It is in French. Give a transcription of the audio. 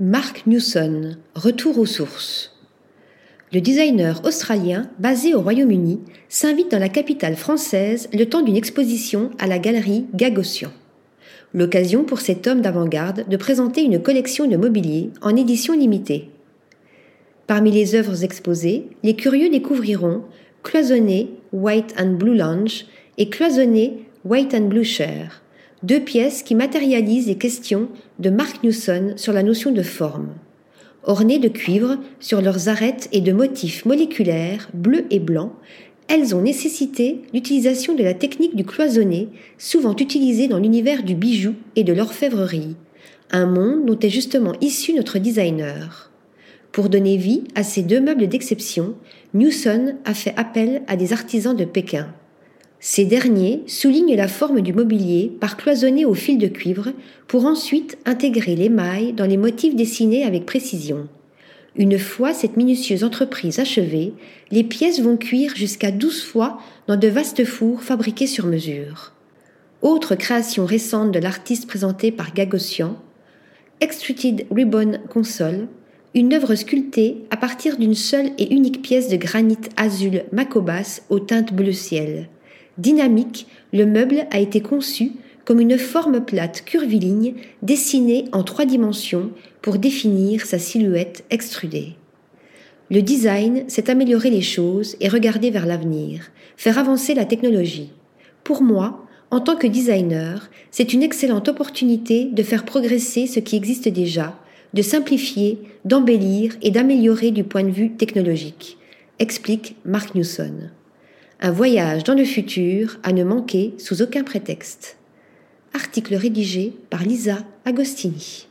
Mark Newson, retour aux sources. Le designer australien, basé au Royaume-Uni, s'invite dans la capitale française le temps d'une exposition à la galerie Gagosian. L'occasion pour cet homme d'avant-garde de présenter une collection de mobilier en édition limitée. Parmi les œuvres exposées, les curieux découvriront Cloisonné White and Blue Lounge et Cloisonné White and Blue Chair, deux pièces qui matérialisent les questions de Mark Newson sur la notion de forme. Ornées de cuivre sur leurs arêtes et de motifs moléculaires bleus et blancs, elles ont nécessité l'utilisation de la technique du cloisonné, souvent utilisée dans l'univers du bijou et de l'orfèvrerie, un monde dont est justement issu notre designer. Pour donner vie à ces deux meubles d'exception, Newson a fait appel à des artisans de Pékin. Ces derniers soulignent la forme du mobilier par cloisonné au fil de cuivre pour ensuite intégrer l'émail dans les motifs dessinés avec précision. Une fois cette minutieuse entreprise achevée, les pièces vont cuire jusqu'à 12 fois dans de vastes fours fabriqués sur mesure. Autre création récente de l'artiste présentée par Gagosian, Extruded Ribbon Console, une œuvre sculptée à partir d'une seule et unique pièce de granit azul macobas aux teintes bleu ciel. Dynamique, le meuble a été conçu comme une forme plate curviligne dessinée en trois dimensions pour définir sa silhouette extrudée. Le design, c'est améliorer les choses et regarder vers l'avenir, faire avancer la technologie. Pour moi, en tant que designer, c'est une excellente opportunité de faire progresser ce qui existe déjà, de simplifier, d'embellir et d'améliorer du point de vue technologique, explique Mark Newson. Un voyage dans le futur à ne manquer sous aucun prétexte. Article rédigé par Lisa Agostini.